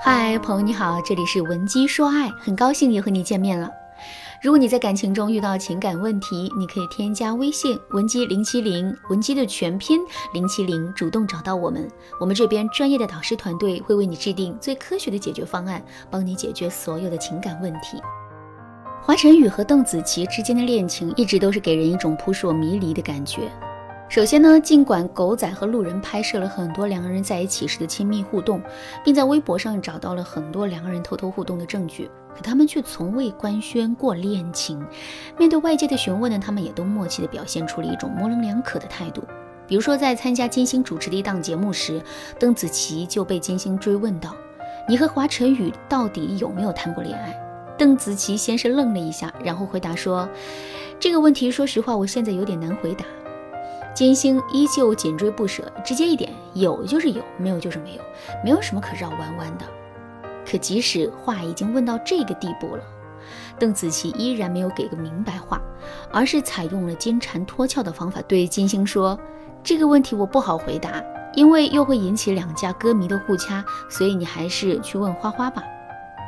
嗨，朋友你好，这里是文姬说爱，很高兴又和你见面了。如果你在感情中遇到情感问题，你可以添加微信文姬零七零，文姬的全拼零七零，主动找到我们，我们这边专业的导师团队会为你制定最科学的解决方案，帮你解决所有的情感问题。华晨宇和邓紫棋之间的恋情一直都是给人一种扑朔迷离的感觉。首先呢，尽管狗仔和路人拍摄了很多两个人在一起时的亲密互动，并在微博上找到了很多两个人偷偷互动的证据，可他们却从未官宣过恋情。面对外界的询问呢，他们也都默契地表现出了一种模棱两可的态度。比如说，在参加金星主持的一档节目时，邓紫棋就被金星追问到：“你和华晨宇到底有没有谈过恋爱？”邓紫棋先是愣了一下，然后回答说：“这个问题，说实话，我现在有点难回答。”金星依旧紧追不舍，直接一点，有就是有，没有就是没有，没有什么可绕弯弯的。可即使话已经问到这个地步了，邓紫棋依然没有给个明白话，而是采用了金蝉脱壳的方法，对金星说：“这个问题我不好回答，因为又会引起两家歌迷的互掐，所以你还是去问花花吧。”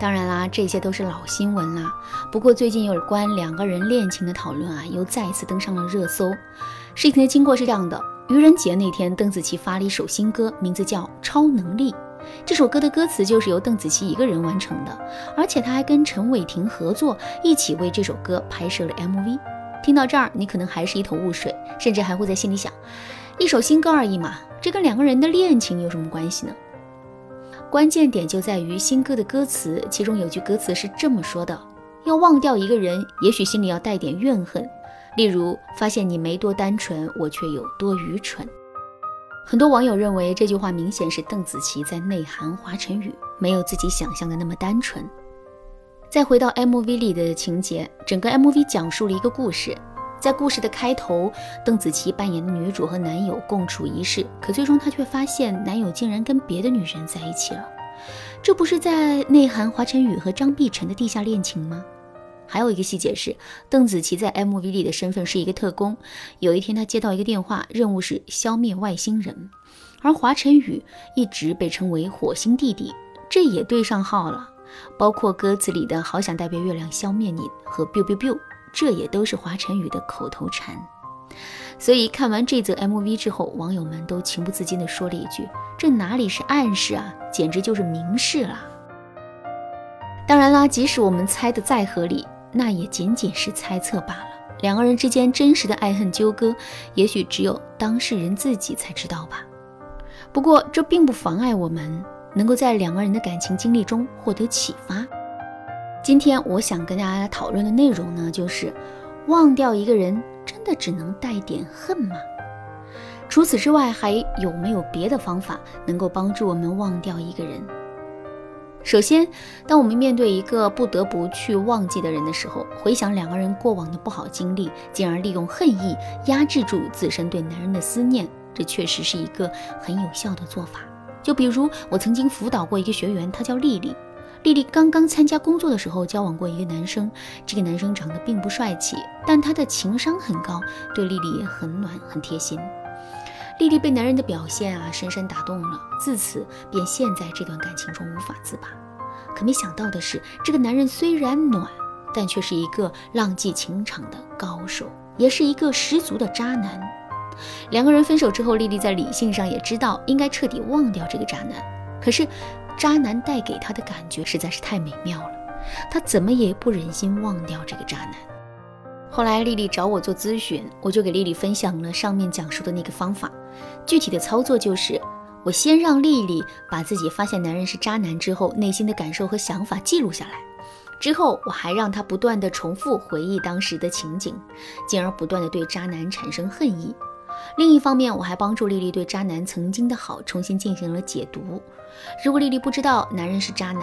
当然啦，这些都是老新闻啦。不过最近有关两个人恋情的讨论啊，又再一次登上了热搜。事情的经过是这样的：愚人节那天，邓紫棋发了一首新歌，名字叫《超能力》。这首歌的歌词就是由邓紫棋一个人完成的，而且她还跟陈伟霆合作，一起为这首歌拍摄了 MV。听到这儿，你可能还是一头雾水，甚至还会在心里想：一首新歌而已嘛，这跟两个人的恋情有什么关系呢？关键点就在于新歌的歌词，其中有句歌词是这么说的：要忘掉一个人，也许心里要带点怨恨。例如，发现你没多单纯，我却有多愚蠢。很多网友认为这句话明显是邓紫棋在内涵华晨宇，没有自己想象的那么单纯。再回到 MV 里的情节，整个 MV 讲述了一个故事。在故事的开头，邓紫棋扮演的女主和男友共处一室，可最终她却发现男友竟然跟别的女人在一起了。这不是在内涵华晨宇和张碧晨的地下恋情吗？还有一个细节是，邓紫棋在 MV 里的身份是一个特工。有一天，她接到一个电话，任务是消灭外星人，而华晨宇一直被称为火星弟弟，这也对上号了。包括歌词里的“好想代表月亮消灭你”和 “biu biu biu”，这也都是华晨宇的口头禅。所以看完这则 MV 之后，网友们都情不自禁地说了一句：“这哪里是暗示啊，简直就是明示了。”当然啦，即使我们猜的再合理。那也仅仅是猜测罢了。两个人之间真实的爱恨纠葛，也许只有当事人自己才知道吧。不过这并不妨碍我们能够在两个人的感情经历中获得启发。今天我想跟大家讨论的内容呢，就是忘掉一个人，真的只能带点恨吗？除此之外，还有没有别的方法能够帮助我们忘掉一个人？首先，当我们面对一个不得不去忘记的人的时候，回想两个人过往的不好经历，进而利用恨意压制住自身对男人的思念，这确实是一个很有效的做法。就比如我曾经辅导过一个学员，她叫丽丽。丽丽刚刚参加工作的时候，交往过一个男生，这个男生长得并不帅气，但他的情商很高，对丽丽也很暖很贴心。丽丽被男人的表现啊深深打动了，自此便陷在这段感情中无法自拔。可没想到的是，这个男人虽然暖，但却是一个浪迹情场的高手，也是一个十足的渣男。两个人分手之后，丽丽在理性上也知道应该彻底忘掉这个渣男。可是，渣男带给她的感觉实在是太美妙了，她怎么也不忍心忘掉这个渣男。后来，丽丽找我做咨询，我就给丽丽分享了上面讲述的那个方法。具体的操作就是，我先让丽丽把自己发现男人是渣男之后内心的感受和想法记录下来，之后我还让她不断的重复回忆当时的情景，进而不断的对渣男产生恨意。另一方面，我还帮助丽丽对渣男曾经的好重新进行了解读。如果丽丽不知道男人是渣男，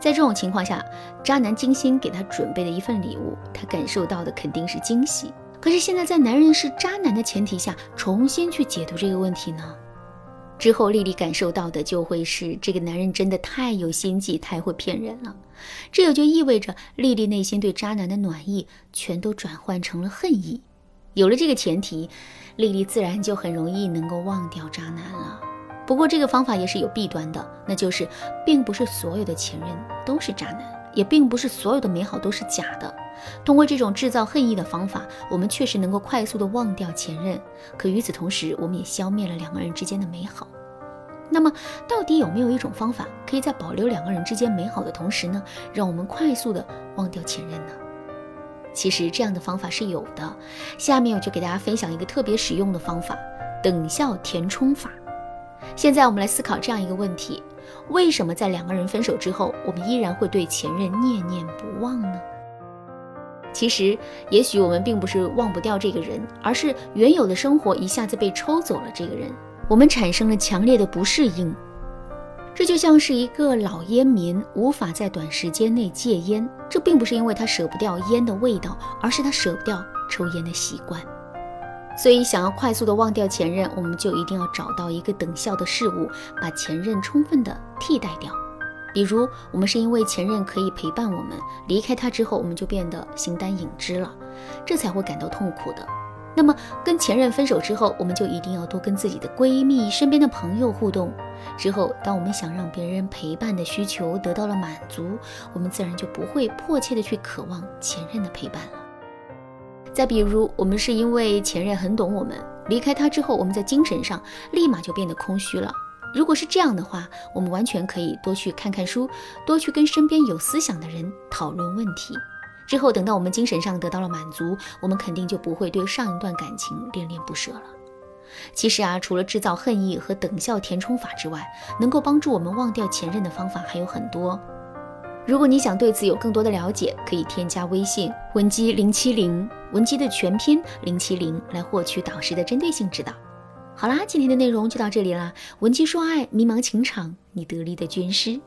在这种情况下，渣男精心给她准备的一份礼物，她感受到的肯定是惊喜。可是现在，在男人是渣男的前提下，重新去解读这个问题呢？之后，丽丽感受到的就会是这个男人真的太有心计，太会骗人了。这也就意味着，丽丽内心对渣男的暖意全都转换成了恨意。有了这个前提，丽丽自然就很容易能够忘掉渣男了。不过这个方法也是有弊端的，那就是并不是所有的前任都是渣男，也并不是所有的美好都是假的。通过这种制造恨意的方法，我们确实能够快速的忘掉前任，可与此同时，我们也消灭了两个人之间的美好。那么，到底有没有一种方法，可以在保留两个人之间美好的同时呢，让我们快速的忘掉前任呢？其实这样的方法是有的，下面我就给大家分享一个特别实用的方法——等效填充法。现在我们来思考这样一个问题：为什么在两个人分手之后，我们依然会对前任念念不忘呢？其实，也许我们并不是忘不掉这个人，而是原有的生活一下子被抽走了这个人，我们产生了强烈的不适应。这就像是一个老烟民无法在短时间内戒烟，这并不是因为他舍不掉烟的味道，而是他舍不掉抽烟的习惯。所以，想要快速的忘掉前任，我们就一定要找到一个等效的事物，把前任充分的替代掉。比如，我们是因为前任可以陪伴我们，离开他之后，我们就变得形单影只了，这才会感到痛苦的。那么，跟前任分手之后，我们就一定要多跟自己的闺蜜、身边的朋友互动。之后，当我们想让别人陪伴的需求得到了满足，我们自然就不会迫切的去渴望前任的陪伴了。再比如，我们是因为前任很懂我们，离开他之后，我们在精神上立马就变得空虚了。如果是这样的话，我们完全可以多去看看书，多去跟身边有思想的人讨论问题。之后，等到我们精神上得到了满足，我们肯定就不会对上一段感情恋恋不舍了。其实啊，除了制造恨意和等效填充法之外，能够帮助我们忘掉前任的方法还有很多。如果你想对此有更多的了解，可以添加微信文姬零七零，文姬的全拼零七零，来获取导师的针对性指导。好啦，今天的内容就到这里啦。文姬说爱，迷茫情场，你得力的军师。